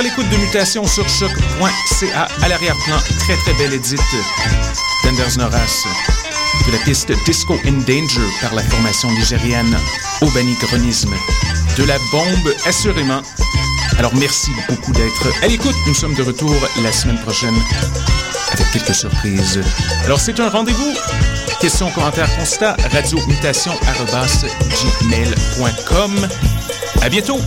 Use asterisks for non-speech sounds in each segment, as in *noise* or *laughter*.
À l'écoute de Mutation sur choc.ca à l'arrière-plan. Très très belle édite d'Enders Noras de la piste Disco in Danger par la formation nigérienne Obani Chronisme. De la bombe, assurément. Alors merci beaucoup d'être à l'écoute. Nous sommes de retour la semaine prochaine avec quelques surprises. Alors c'est un rendez-vous. Questions, commentaires, constats, radiomutation.gmail.com. À bientôt!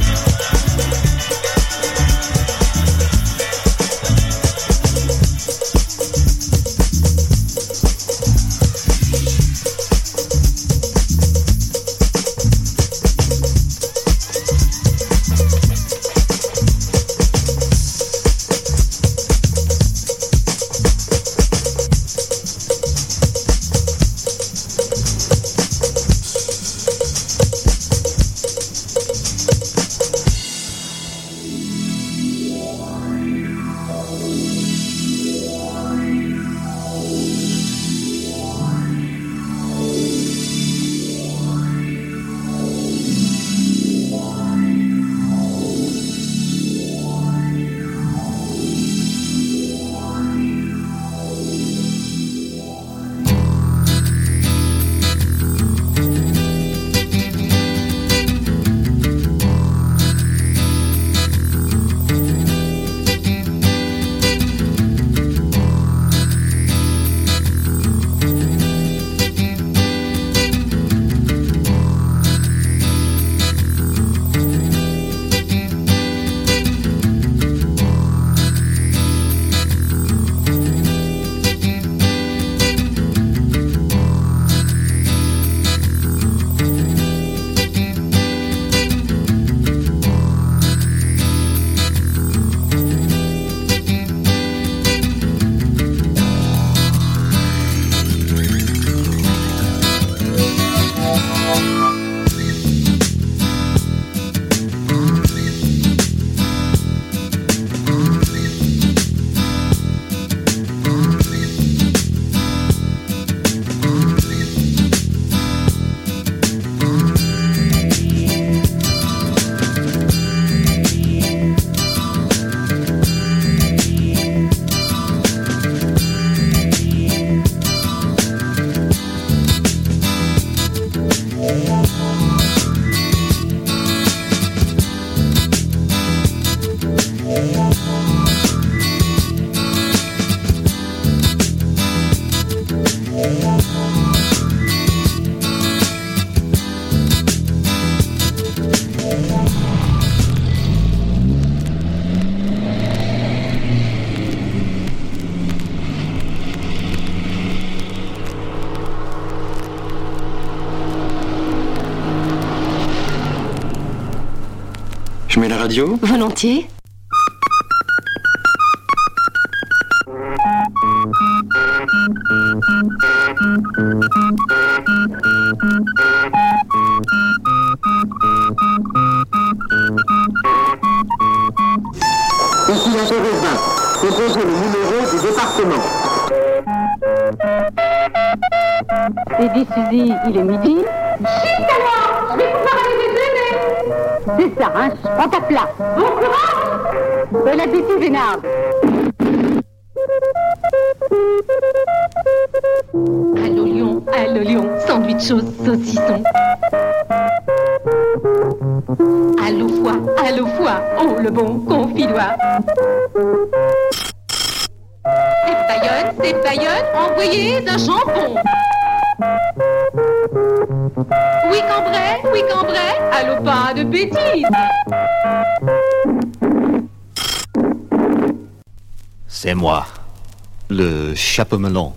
Radio Volontiers. Ici l'intéressant. Composez le numéro du département. Et Suzy, il est midi Chut alors Je vais pouvoir C'est ça, hein Prends ta place Bon courage Bon appétit, Vénard Allô Lion, allô Lion, sandwich au saucisson. Allô foie, allô foie, oh le bon confidoir. C'est Bayonne, c'est Bayonne, envoyez d'un jambon. Oui Cambrai, oui Cambrai, allô pas de bêtises. C'est moi, le chapeau melon.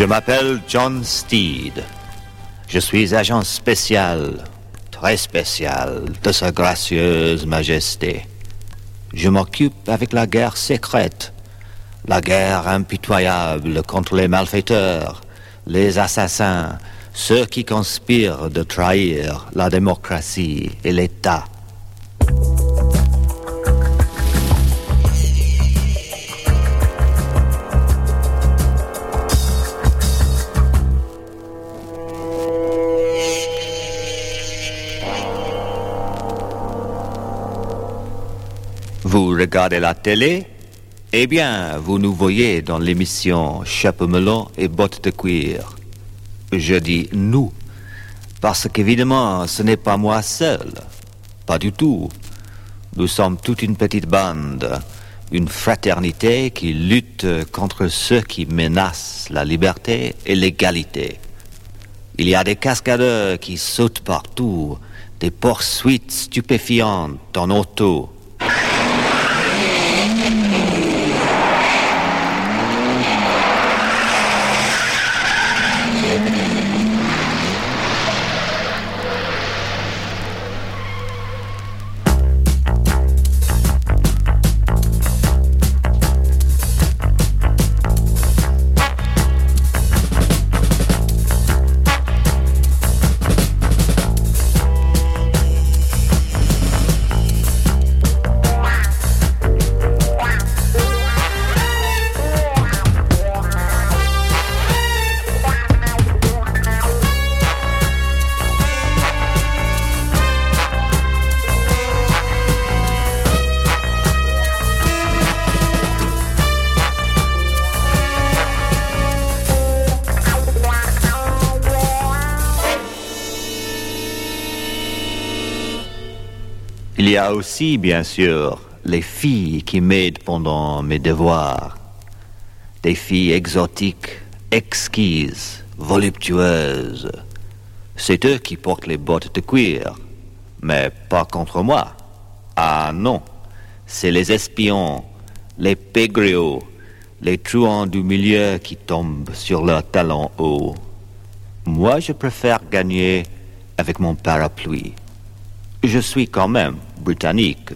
Je m'appelle John Steed. Je suis agent spécial, très spécial, de Sa gracieuse Majesté. Je m'occupe avec la guerre secrète, la guerre impitoyable contre les malfaiteurs, les assassins, ceux qui conspirent de trahir la démocratie et l'État. Vous regardez la télé? Eh bien, vous nous voyez dans l'émission Chapeau melon et bottes de cuir. Je dis nous, parce qu'évidemment, ce n'est pas moi seul. Pas du tout. Nous sommes toute une petite bande, une fraternité qui lutte contre ceux qui menacent la liberté et l'égalité. Il y a des cascadeurs qui sautent partout, des poursuites stupéfiantes en auto, aussi, bien sûr, les filles qui m'aident pendant mes devoirs. Des filles exotiques, exquises, voluptueuses. C'est eux qui portent les bottes de cuir, mais pas contre moi. Ah non, c'est les espions, les pégriots, les truands du milieu qui tombent sur leurs talons hauts. Moi, je préfère gagner avec mon parapluie. Je suis quand même britannique.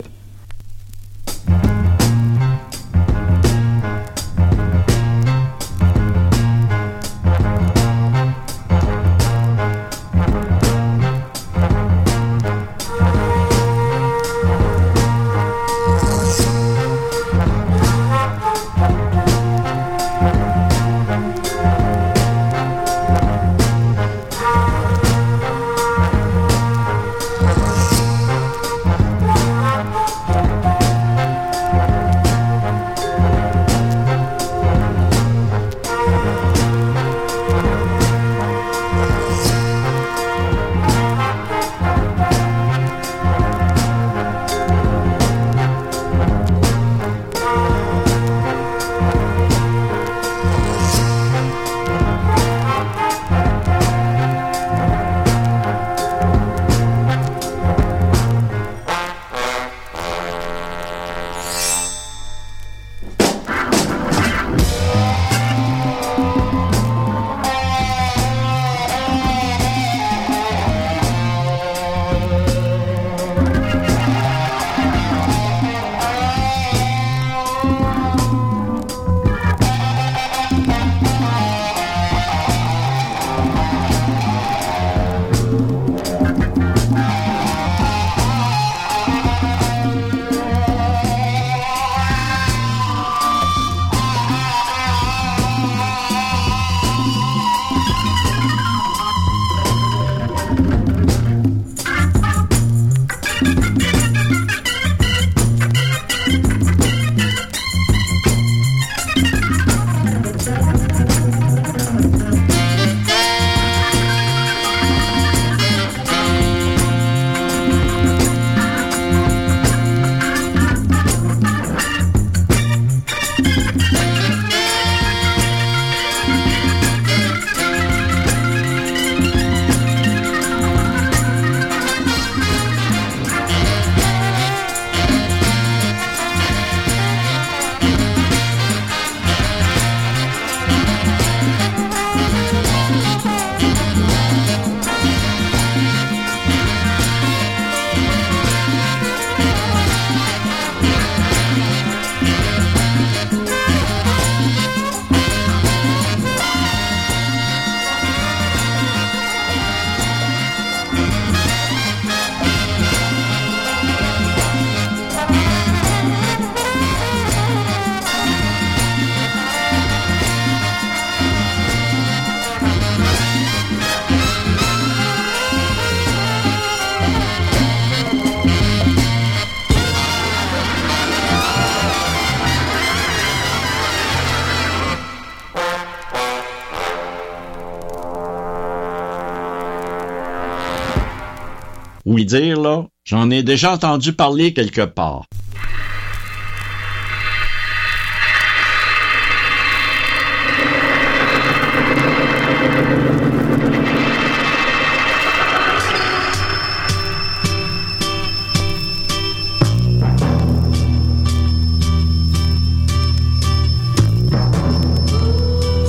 Dire, là, j'en ai déjà entendu parler quelque part.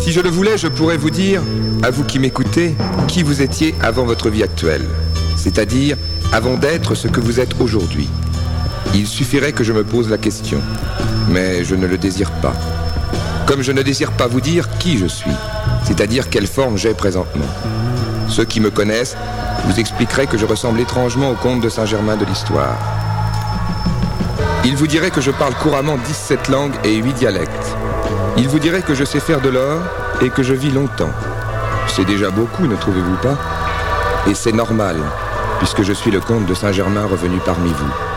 Si je le voulais, je pourrais vous dire, à vous qui m'écoutez, qui vous étiez avant votre vie actuelle, c'est-à-dire avant d'être ce que vous êtes aujourd'hui. Il suffirait que je me pose la question, mais je ne le désire pas. Comme je ne désire pas vous dire qui je suis, c'est-à-dire quelle forme j'ai présentement. Ceux qui me connaissent vous expliqueraient que je ressemble étrangement au comte de Saint-Germain de l'histoire. Ils vous diraient que je parle couramment 17 langues et 8 dialectes. Il vous dirait que je sais faire de l'or et que je vis longtemps. C'est déjà beaucoup, ne trouvez-vous pas? Et c'est normal, puisque je suis le comte de Saint-Germain revenu parmi vous.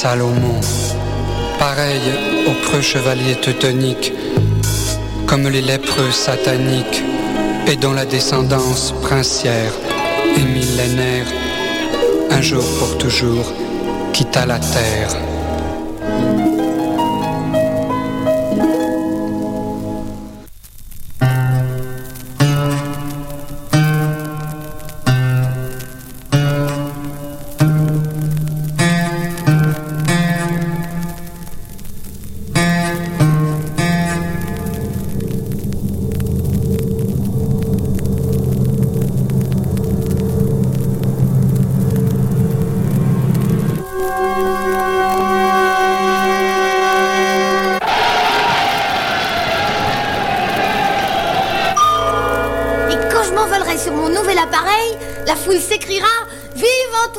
Salomon, pareil aux preux chevaliers teutoniques, comme les lépreux sataniques, et dont la descendance princière et millénaire, un jour pour toujours, quitta la terre.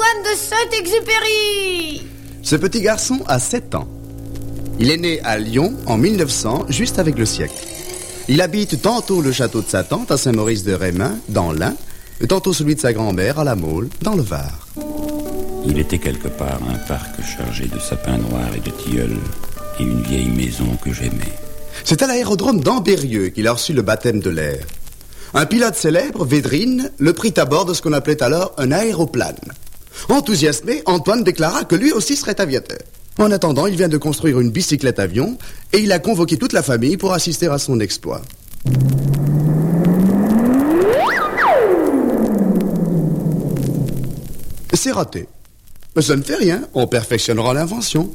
Antoine de Saint-Exupéry Ce petit garçon a 7 ans. Il est né à Lyon en 1900, juste avec le siècle. Il habite tantôt le château de sa tante à Saint-Maurice de Rémin, dans l'Ain, et tantôt celui de sa grand-mère à La Mole, dans le Var. Il était quelque part un parc chargé de sapins noirs et de tilleuls, et une vieille maison que j'aimais. C'est à l'aérodrome d'Ambérieux qu'il a reçu le baptême de l'air. Un pilote célèbre, Védrine, le prit à bord de ce qu'on appelait alors un aéroplane. Enthousiasmé, Antoine déclara que lui aussi serait aviateur. En attendant, il vient de construire une bicyclette avion et il a convoqué toute la famille pour assister à son exploit. C'est raté. Mais ça ne fait rien, on perfectionnera l'invention.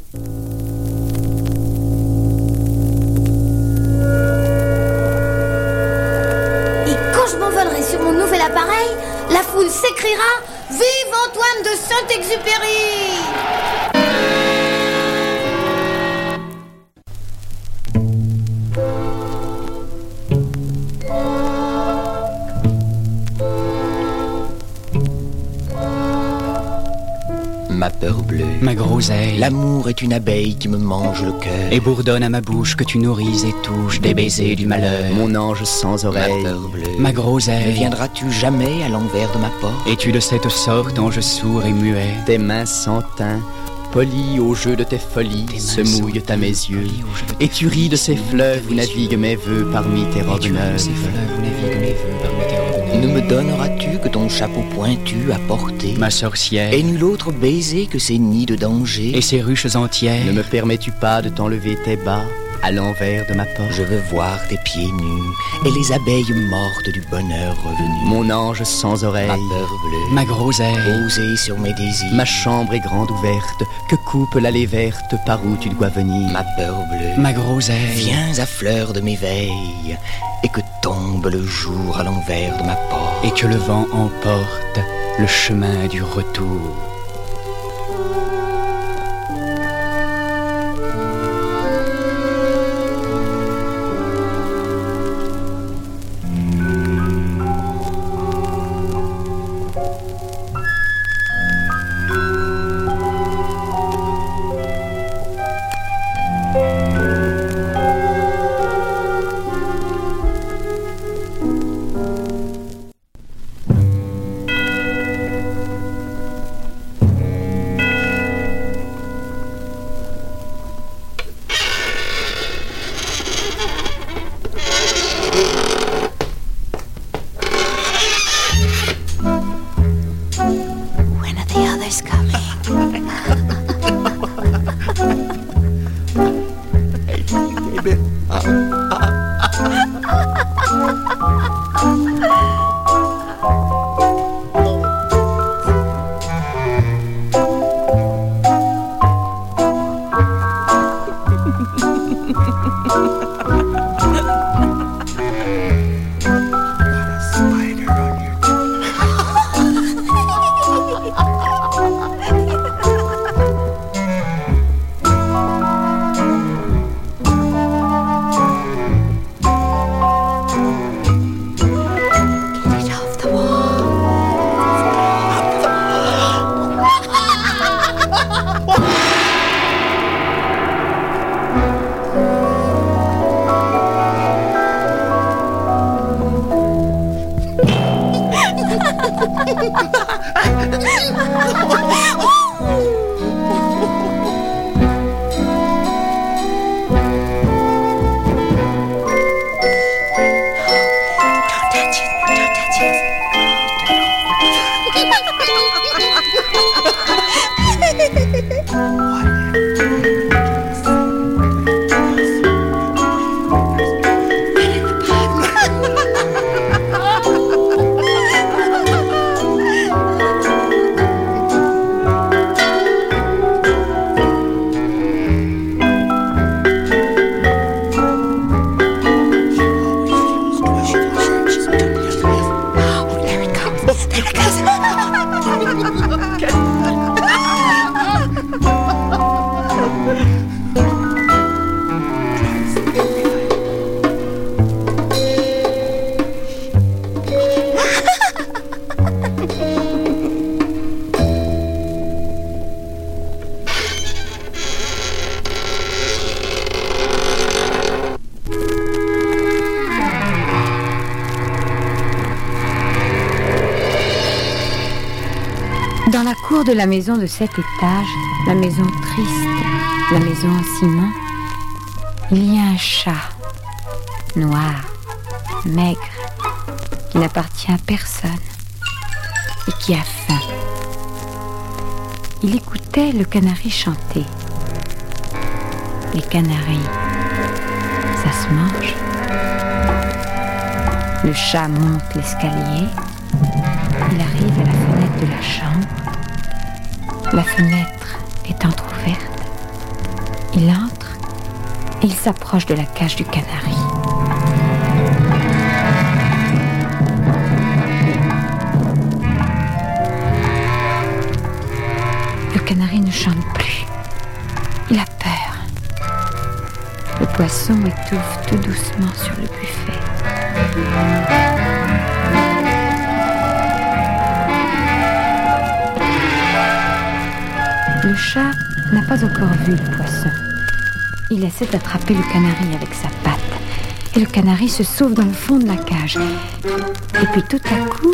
Et quand je m'envolerai sur mon nouvel appareil, la foule s'écriera Vive Antoine de Saint-Exupéry Ma peur bleue. Ma groseille. L'amour est une abeille qui me mange le cœur. Et bourdonne à ma bouche que tu nourris et touches des baisers du malheur. Mon ange sans oreille. Ma peur bleue. Ma groseille. Ne viendras-tu jamais à l'envers de ma porte? Es-tu de cette sorte ange sourd et muet Tes mains sans teint, polies au jeu de tes folies, se mouillent à mes yeux. Et tu ris de ces fleuves où naviguent mes voeux parmi tes robes neuves. Ne me donneras-tu que ton chapeau pointu à porter Ma sorcière. Et nul autre baiser que ces nids de danger Et ces ruches entières Ne me permets-tu pas de t'enlever tes bas à l'envers de ma porte Je veux voir tes pieds nus et les abeilles mortes du bonheur revenu. Mon ange sans oreille, ma peur bleue, Ma groseille. posée sur mes désirs. Ma chambre est grande ouverte, que coupe l'allée verte par où tu dois venir. Ma peur bleue, Ma groseille. viens à fleur de mes veilles et que tombe le jour à l'envers de ma porte. Et que le vent emporte le chemin du retour. La maison de cet étage, la maison triste, la maison en ciment, il y a un chat, noir, maigre, qui n'appartient à personne et qui a faim. Il écoutait le canari chanter. Les canaris, ça se mange. Le chat monte l'escalier. Il arrive à la fenêtre de la chambre. La fenêtre est entr'ouverte. Il entre et il s'approche de la cage du canari. Le canari ne chante plus. Il a peur. Le poisson étouffe tout doucement sur le buffet. Le chat n'a pas encore vu le poisson. Il essaie d'attraper le canari avec sa patte. Et le canari se sauve dans le fond de la cage. Et puis tout à coup...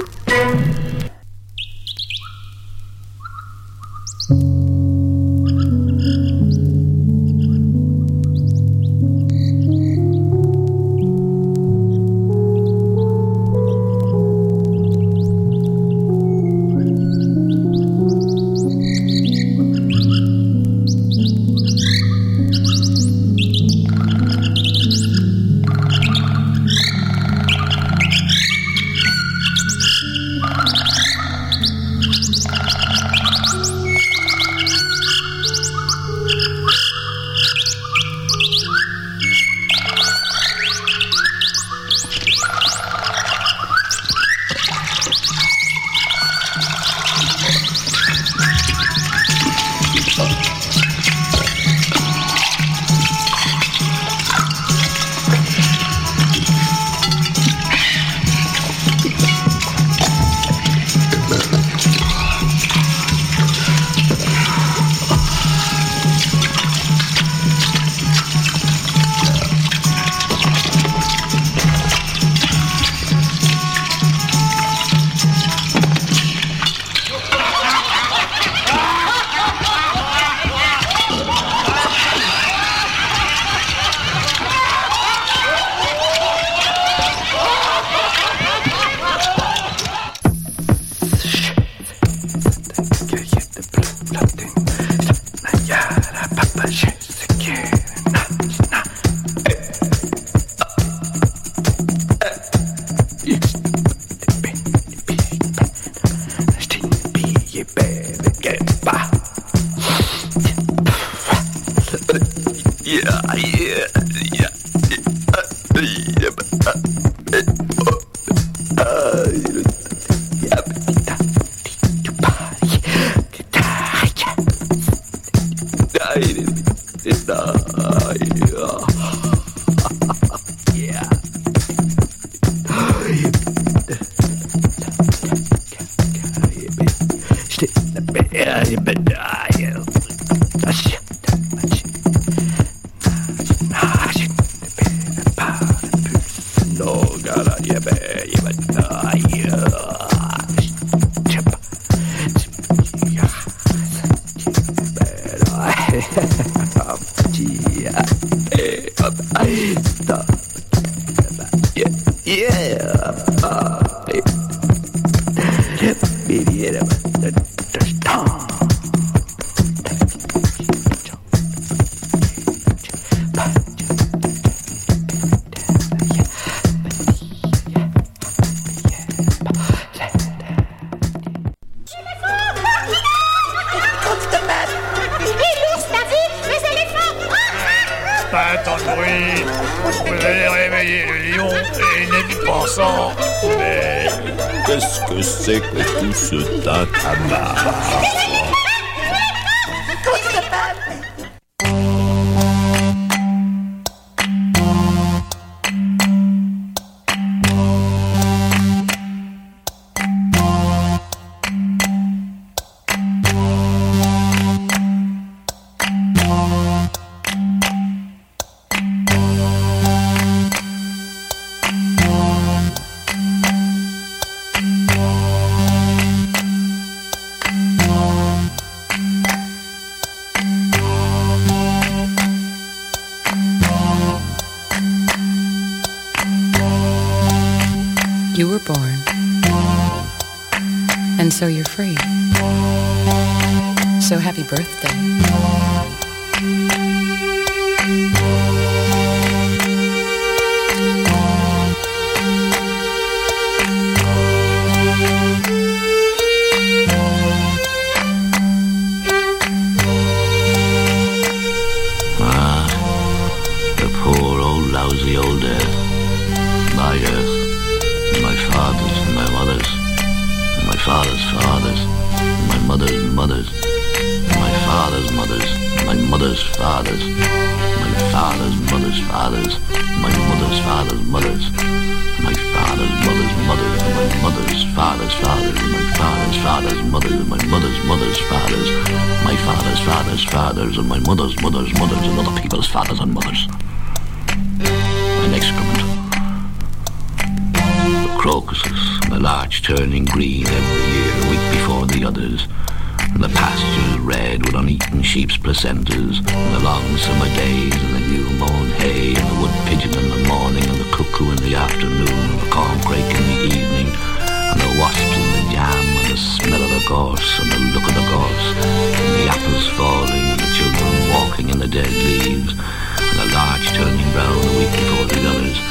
Pas tant de bruit. Vous allez réveiller le lion et Ned pensant. Mais Qu'est-ce que c'est que tout ce tintamarre so you're free. So happy birthday. Crocuses, the larch turning green every year, a week before the others, and the pastures red with uneaten sheep's placentas, and the long summer days, and the new mown hay, and the wood pigeon in the morning, and the cuckoo in the afternoon, and the corncrake in the evening, and the wasps in the jam, and the smell of the gorse, and the look of the gorse, and the apples falling, and the children walking in the dead leaves, and the larch turning brown a week before the others,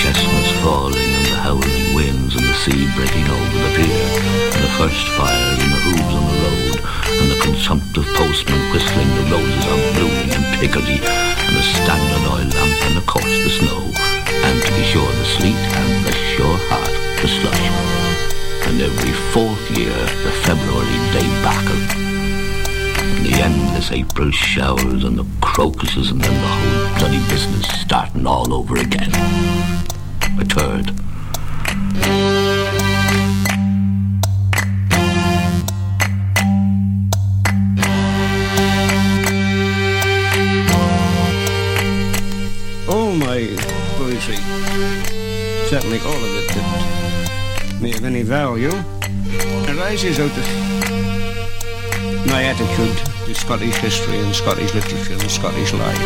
chestnuts falling, and the howling winds, and the sea breaking over the pier, and the first fires, and the hooves on the road, and the consumptive postman whistling the roses are blooming in Picardy, and the standard oil lamp, and of course the snow, and to be sure the sleet, and the sure heart, the slush. And every fourth year, the February day back and the endless April showers and the crocuses and then the whole bloody business starting all over again. A third. All oh, my poetry, certainly all of it that may have any value, arises out of my attitude Scottish history and Scottish literature and Scottish life.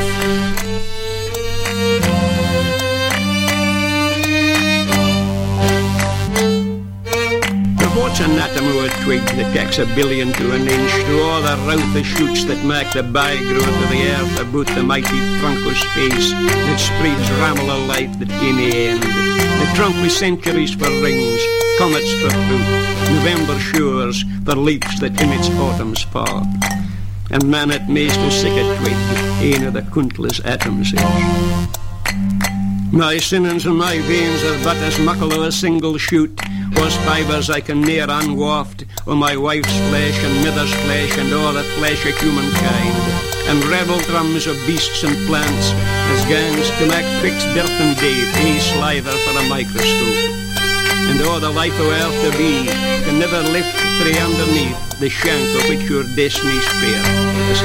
The what's a twig that takes a billion to an inch to all the rout shoots that make the by growth of the earth about the mighty trunk of space that spreads rammel of life that the end. The trunk with centuries for rings, comets for fruit, November showers for leaves that in its autumn's fall. And man at maist a sick a twig, een of the countless atoms is. My sinnings and my veins are but as muckle of a single shoot, was fibres I can near unwaft, o my wife's flesh and mither's flesh and all the flesh of humankind, and revel drums of beasts and plants, as gangs to make fixed birth and date, a sliver for a microscope. And all the life of earth to be can never lift three underneath the shank of which your destiny's fair, as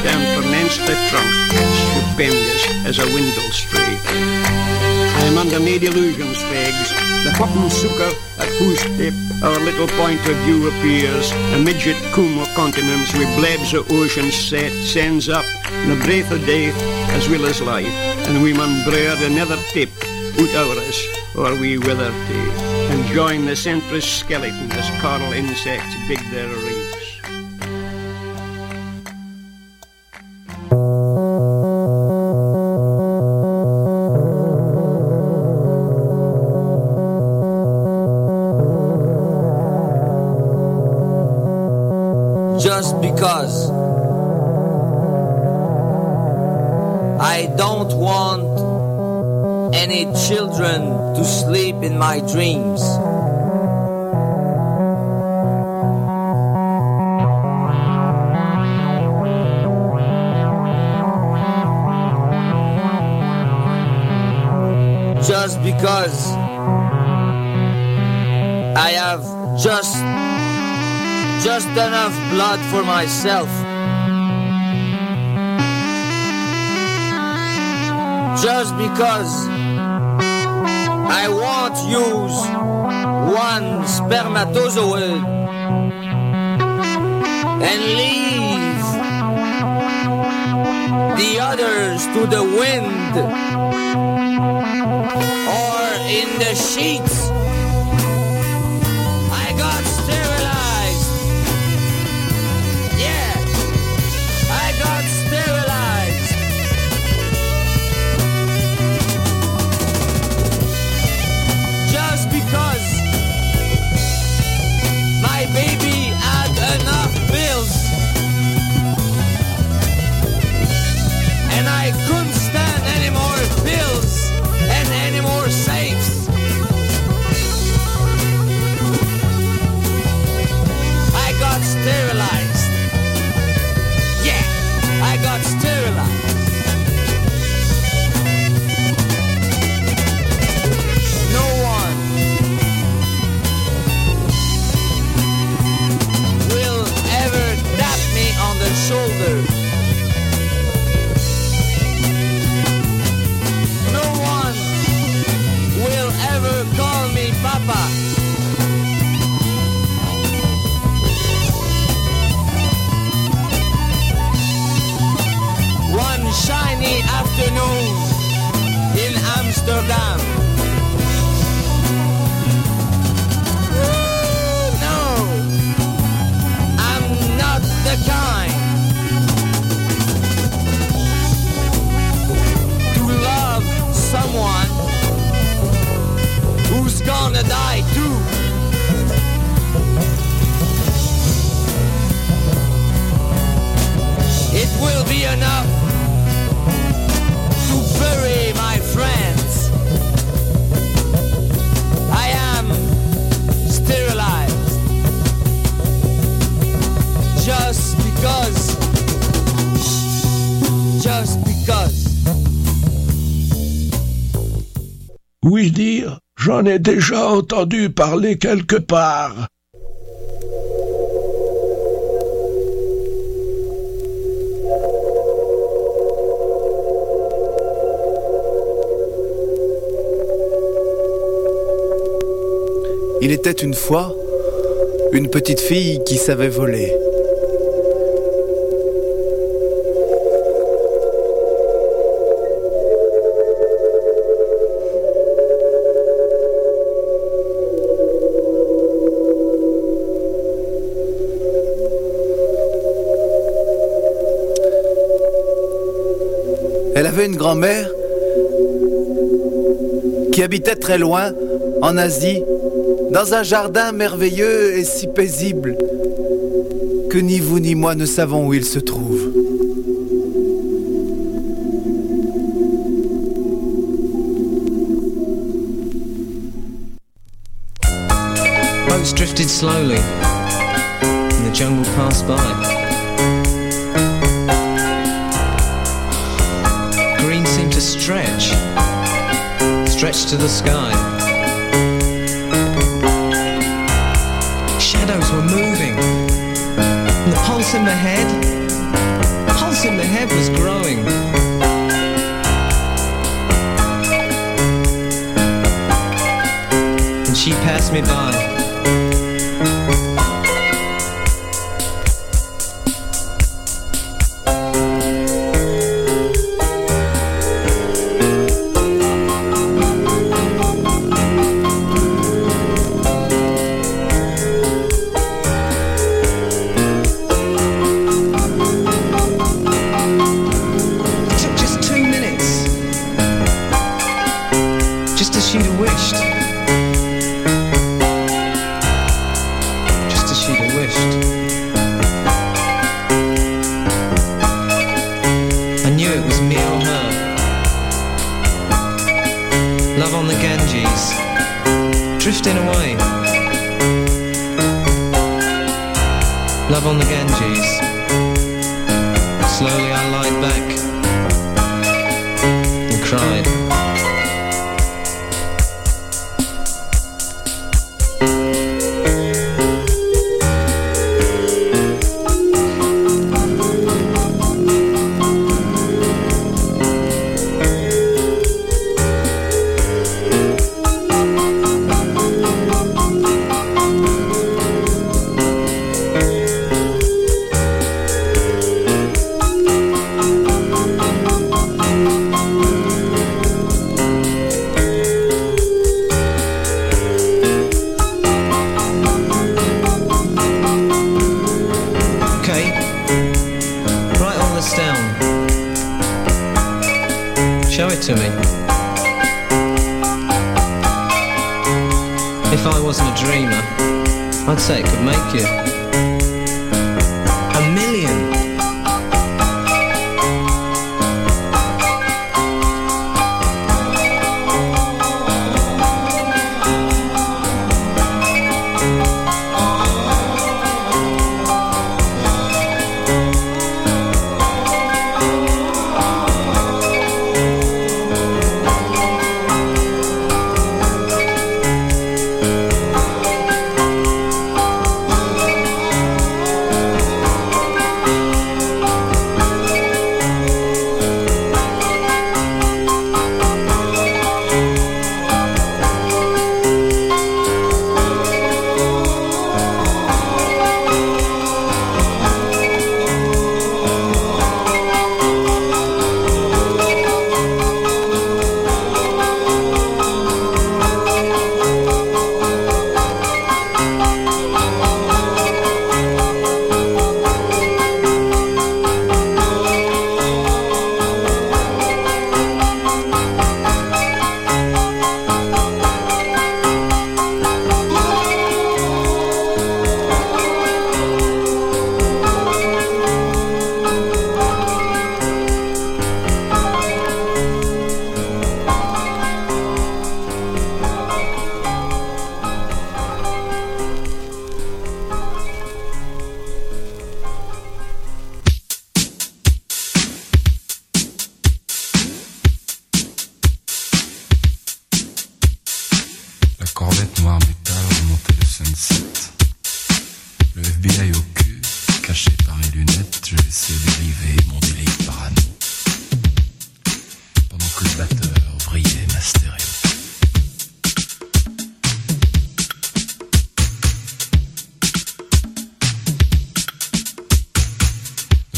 stand for the trunk, stupendous as a windle stray. I'm under no delusions, Fegs. the cotton sucker at whose tip our little point of view appears, a midget coom of continents with blebs of ocean set, sends up. The breath of death as well as life, and we mun bread another tip out over us, or we wither too, join the centrous skeleton as coral insects dig their reefs. just because I don't want any children to sleep in my dreams. Enough blood for myself. Just because I won't use one spermatozoid and leave the others to the wind or in the sheets. Be enough to bury my friends. I am sterilized just because. Just because. Oui dire, j'en ai déjà entendu parler quelque part. Il était une fois une petite fille qui savait voler. Elle avait une grand-mère qui habitait très loin, en Asie, dans un jardin merveilleux et si paisible que ni vous ni moi ne savons où il se trouve. Boats drifted slowly, and the jungle passed by. Green seemed to stretch, stretch to the sky. the head. The pulse in the head was growing. And she passed me by.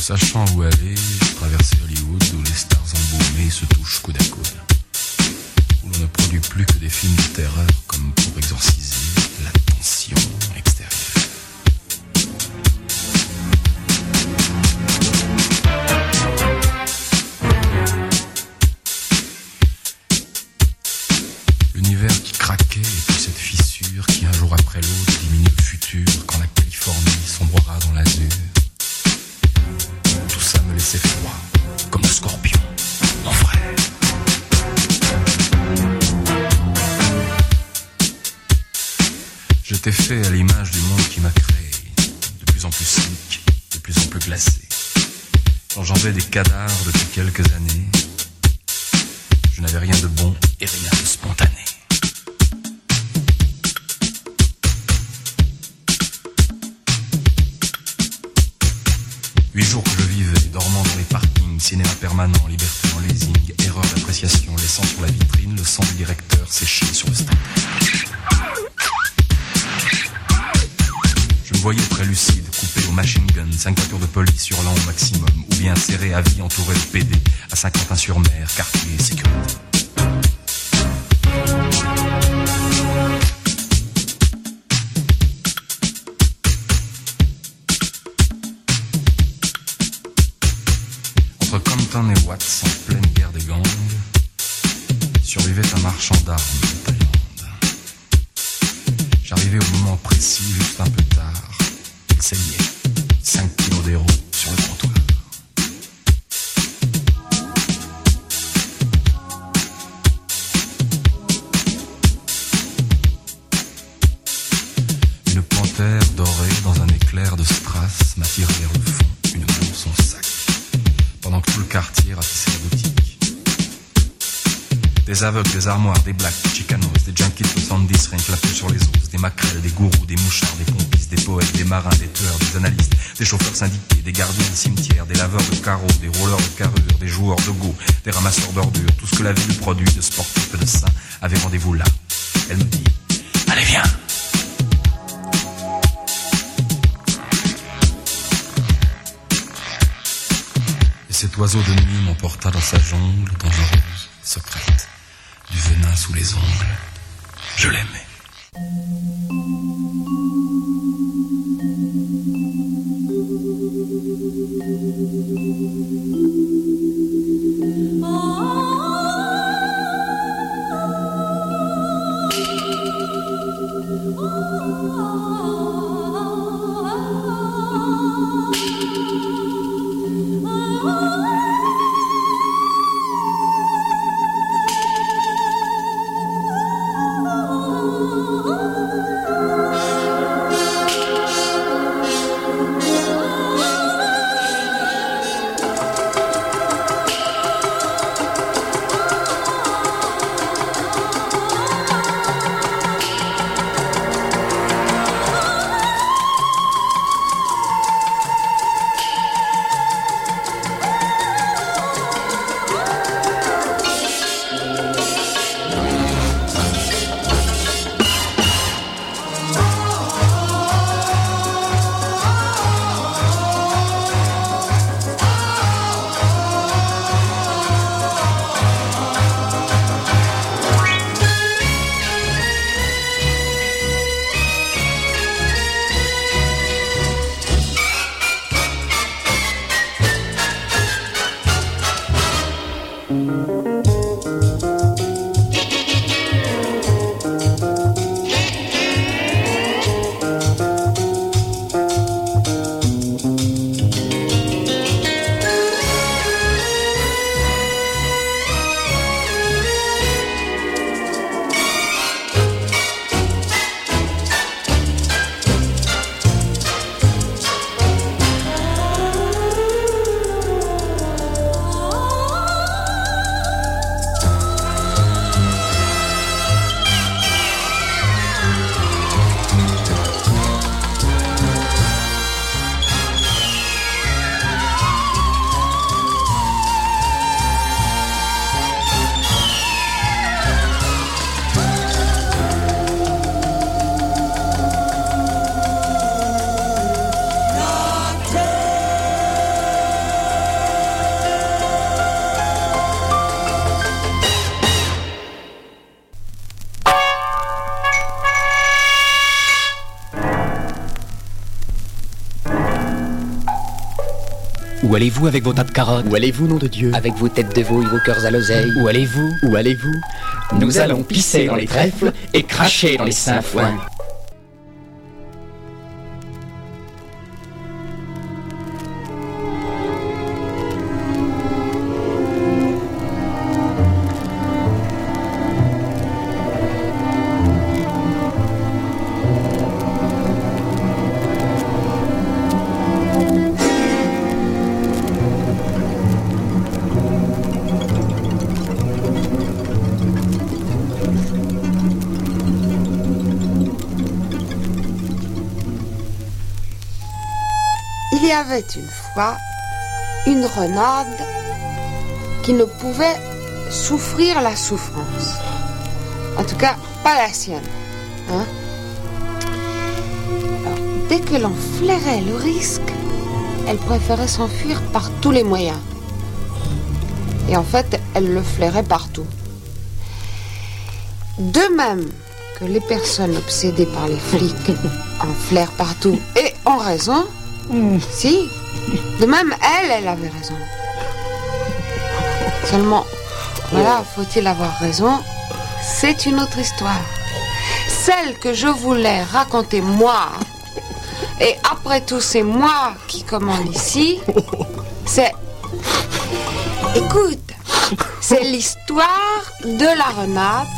sachant où aller, je traversais Hollywood où les stars embaumées se touchent coude à coude. Où l'on ne produit plus que des films de terreur comme pour exorciser la tension. quelques années. Des aveugles, des armoires, des blacks, des chicanos, des junkies de 70 rien que la sur les os, des maquerelles, des gourous, des mouchards, des pompistes, des poètes, des marins, des tueurs, des analystes, des chauffeurs syndiqués, des gardiens de cimetières, des laveurs de carreaux, des rouleurs de carrure, des joueurs de go, des ramasseurs d'ordures, tout ce que la ville produit de sportifs et de saints avait rendez-vous là. Elle me dit, allez viens Et cet oiseau de nuit m'emporta dans sa jungle dangereuse, secrète, sous les ongles. Je l'aimais. Allez-vous avec vos tas de carottes Où allez-vous, nom de Dieu Avec vos têtes de veau et vos cœurs à l'oseille Où allez-vous Où allez-vous Nous allons pisser dans les trèfles et cracher dans les sainfoins. Y avait une fois une renarde qui ne pouvait souffrir la souffrance. En tout cas, pas la sienne. Hein Alors, dès que l'on flairait le risque, elle préférait s'enfuir par tous les moyens. Et en fait, elle le flairait partout. De même que les personnes obsédées par les flics *laughs* en flairent partout et ont raison, si, de même elle, elle avait raison. Seulement, voilà, faut-il avoir raison? C'est une autre histoire. Celle que je voulais raconter moi, et après tout c'est moi qui commande ici, *laughs* c'est... Écoute, c'est l'histoire de la renarde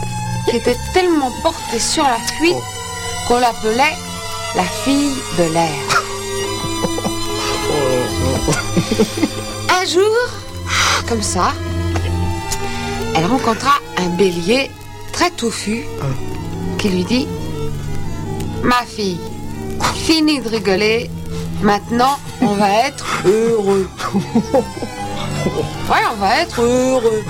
qui était tellement portée sur la fuite qu'on l'appelait la fille de l'air. *laughs* Un jour, comme ça, elle rencontra un bélier très touffu qui lui dit Ma fille, fini de rigoler, maintenant on va être heureux. Ouais, on va être heureux.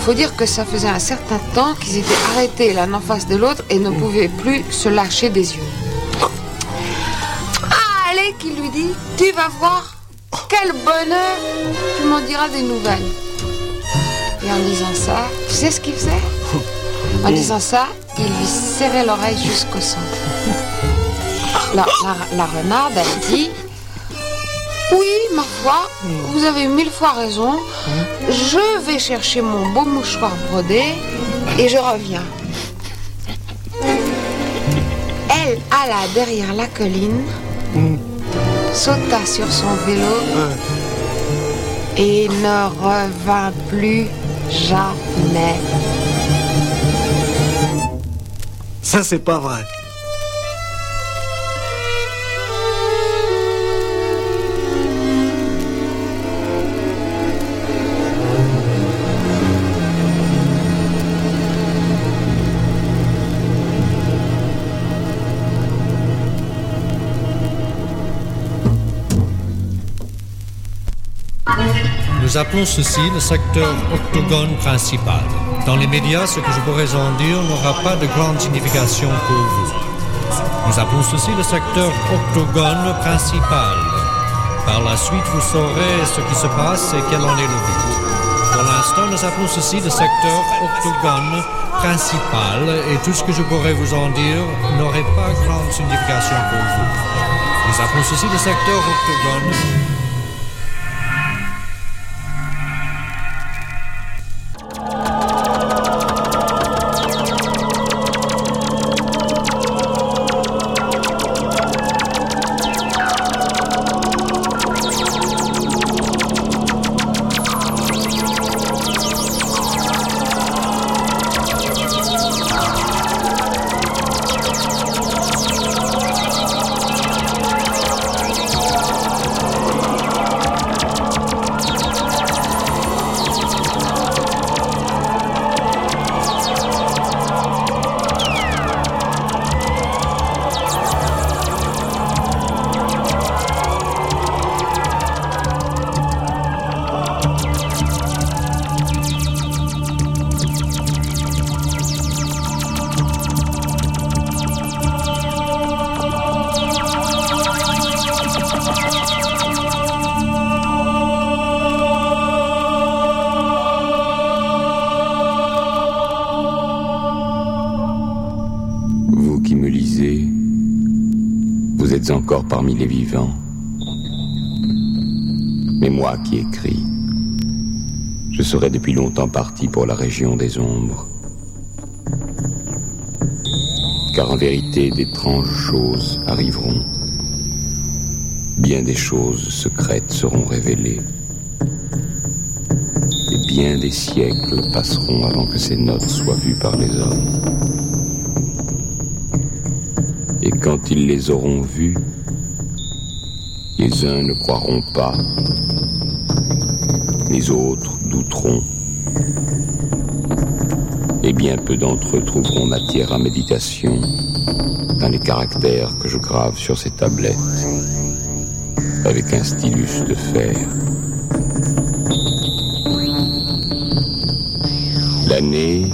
Faut dire que ça faisait un certain temps qu'ils étaient arrêtés l'un en face de l'autre et ne pouvaient plus se lâcher des yeux. Dit Tu vas voir, quel bonheur Tu m'en diras des nouvelles. Et en disant ça, tu sais ce qu'il faisait? En disant ça, il lui serrait l'oreille jusqu'au centre. La, la- la renarde, elle dit Oui, ma foi, vous avez mille fois raison. Je vais chercher mon beau mouchoir brodé et je reviens. Elle alla derrière la colline, sauta sur son vélo et ne revint plus jamais. Ça, c'est pas vrai. Nous appelons ceci le secteur octogone principal. Dans les médias, ce que je pourrais en dire n'aura pas de grande signification pour vous. Nous appelons ceci le secteur octogone principal. Par la suite, vous saurez ce qui se passe et quel en est le but. Pour l'instant, nous appelons ceci le secteur octogone principal et tout ce que je pourrais vous en dire n'aurait pas grande signification pour vous. Nous appelons ceci le secteur octogone les vivants. Mais moi qui écris, je serais depuis longtemps parti pour la région des ombres. Car en vérité, d'étranges choses arriveront. Bien des choses secrètes seront révélées. Et bien des siècles passeront avant que ces notes soient vues par les hommes. Et quand ils les auront vus, uns ne croiront pas, les autres douteront, et bien peu d'entre eux trouveront matière à méditation dans les caractères que je grave sur ces tablettes avec un stylus de fer. L'année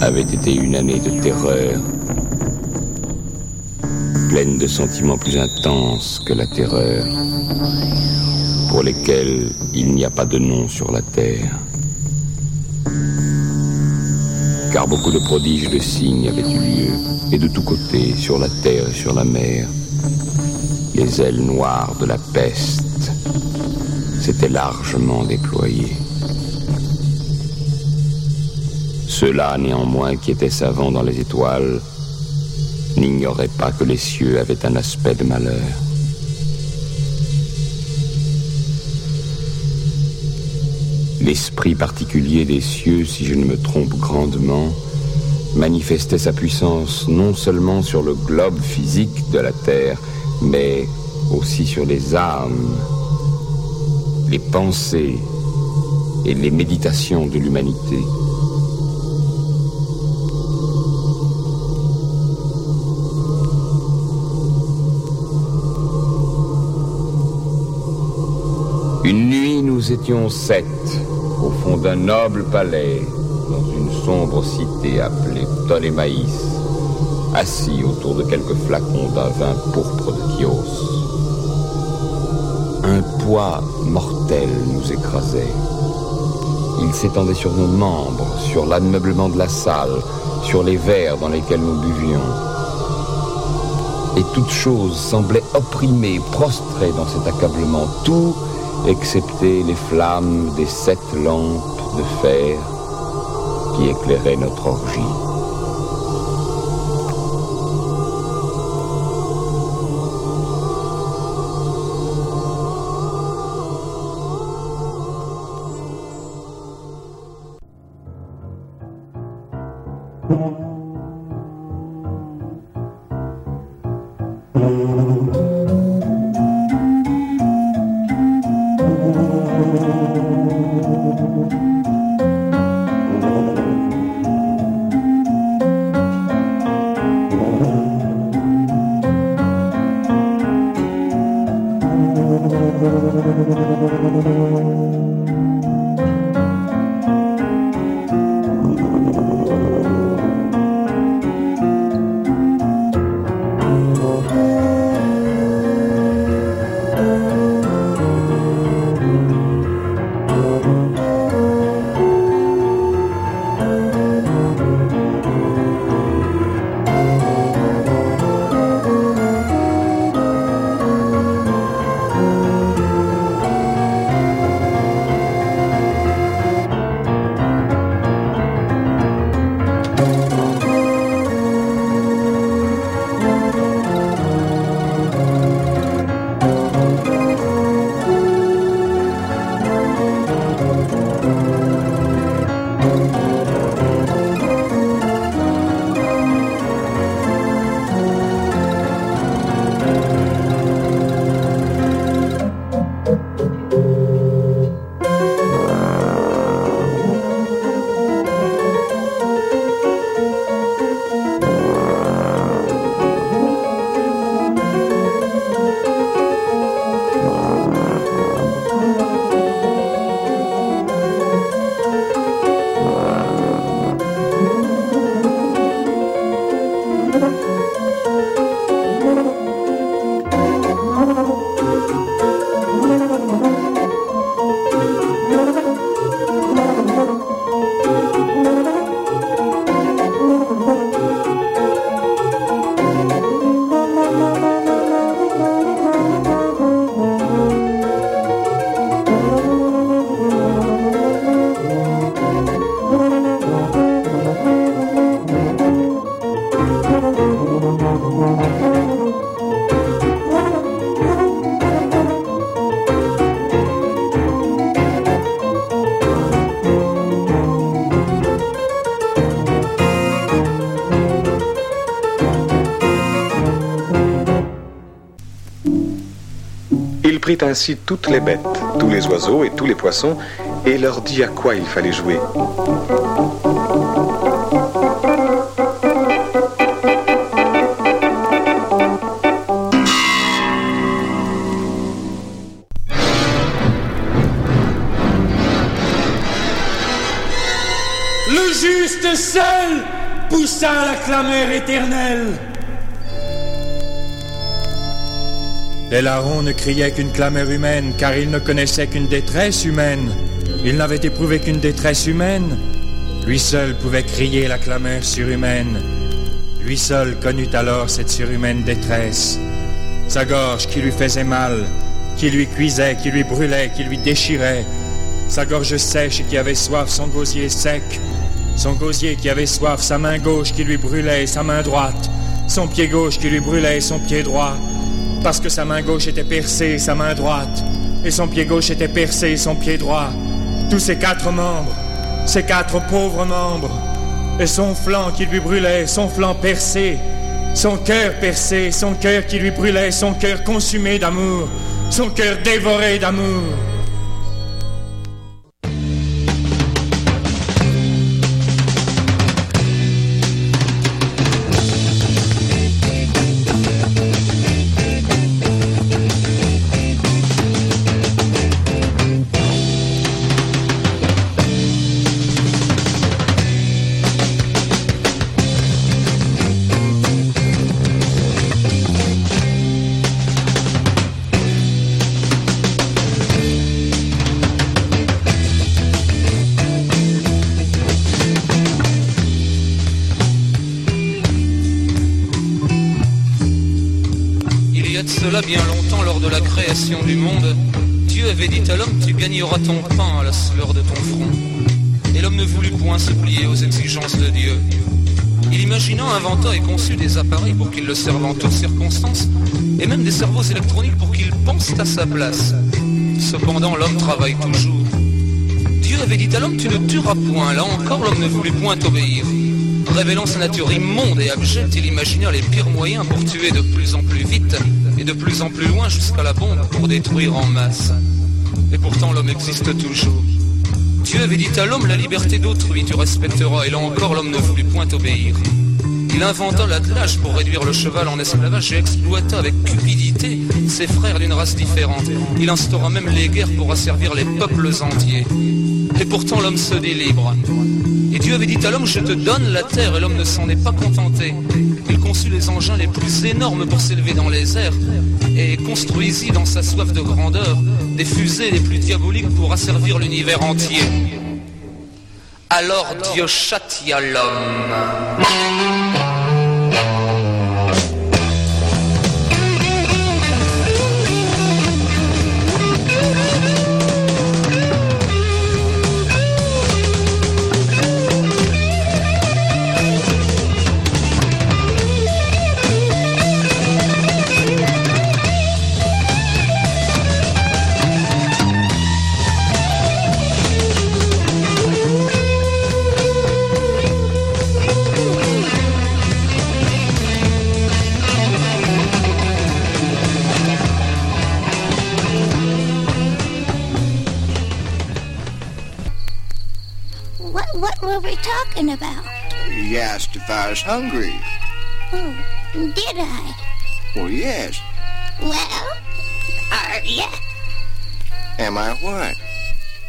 avait été une année de terreur de sentiments plus intenses que la terreur, pour lesquels il n'y a pas de nom sur la terre. Car beaucoup de prodiges de signes avaient eu lieu, et de tous côtés, sur la terre et sur la mer, les ailes noires de la peste s'étaient largement déployées. Ceux-là, néanmoins, qui étaient savants dans les étoiles, n'ignoraient pas que les cieux avaient un aspect de malheur. L'esprit particulier des cieux, si je ne me trompe grandement, manifestait sa puissance non seulement sur le globe physique de la Terre, mais aussi sur les âmes, les pensées et les méditations de l'humanité. Nous étions sept au fond d'un noble palais dans une sombre cité appelée Ptolémaïs, assis autour de quelques flacons d'un vin pourpre de Chios. Un poids mortel nous écrasait. Il s'étendait sur nos membres, sur l'ameublement de la salle, sur les verres dans lesquels nous buvions. Et toute chose semblait opprimée, prostrée dans cet accablement. Tout excepté les flammes des sept lampes de fer qui éclairaient notre orgie. Ainsi toutes les bêtes, tous les oiseaux et tous les poissons, et leur dit à quoi il fallait jouer. Les larrons ne criaient qu'une clameur humaine, car ils ne connaissaient qu'une détresse humaine. Ils n'avaient éprouvé qu'une détresse humaine. Lui seul pouvait crier la clameur surhumaine. Lui seul connut alors cette surhumaine détresse. Sa gorge qui lui faisait mal, qui lui cuisait, qui lui brûlait, qui lui déchirait. Sa gorge sèche qui avait soif, son gosier sec. Son gosier qui avait soif, sa main gauche qui lui brûlait, sa main droite. Son pied gauche qui lui brûlait, son pied droit. Parce que sa main gauche était percée, sa main droite. Et son pied gauche était percé, son pied droit. Tous ses quatre membres, ses quatre pauvres membres. Et son flanc qui lui brûlait, son flanc percé. Son cœur percé, son cœur qui lui brûlait, son cœur consumé d'amour, son cœur dévoré d'amour. Du monde, Dieu avait dit à l'homme Tu gagneras ton pain à la sueur de ton front. Et l'homme ne voulut point se plier aux exigences de Dieu. Il imagina, inventa et conçut des appareils pour qu'il le servent en toutes circonstances, et même des cerveaux électroniques pour qu'il pense à sa place. Cependant, l'homme travaille toujours. Dieu avait dit à l'homme Tu ne tueras point. Là encore, l'homme ne voulut point obéir. Révélant sa nature immonde et abjecte, il imagina les pires moyens pour tuer de plus en plus vite et de plus en plus loin jusqu'à la bombe pour détruire en masse. Et pourtant l'homme existe toujours. Dieu avait dit à l'homme la liberté d'autrui tu respecteras et là encore l'homme ne voulut point obéir. Il inventa l'attelage pour réduire le cheval en esclavage et exploita avec cupidité ses frères d'une race différente. Il instaura même les guerres pour asservir les peuples entiers. Et pourtant l'homme se dit libre. Et Dieu avait dit à l'homme, je te donne la terre, et l'homme ne s'en est pas contenté. Conçut les engins les plus énormes pour s'élever dans les airs, et construisit dans sa soif de grandeur des fusées les plus diaboliques pour asservir l'univers entier. Alors Dieu châtia l'homme. Asked if I was hungry. Oh, did I? Well, yes. Well, uh, are ya? Am I what?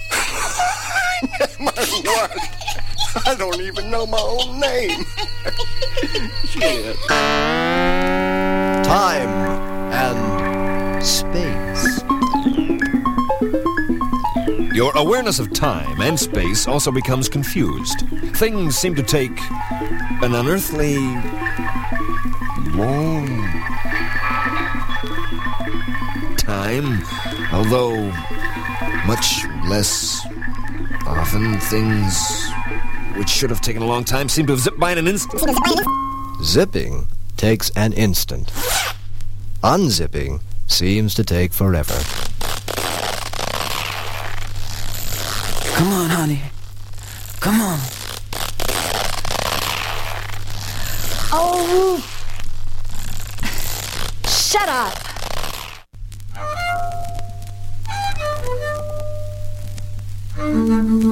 *laughs* Am I what? I don't even know my own name. *laughs* Shit. Time and space. Your awareness of time and space also becomes confused. Things seem to take an unearthly long time, although much less often things which should have taken a long time seem to have zipped by in an instant. Zipping takes an instant. Unzipping seems to take forever. Come on, honey. Come on. Oh! Shut up! Je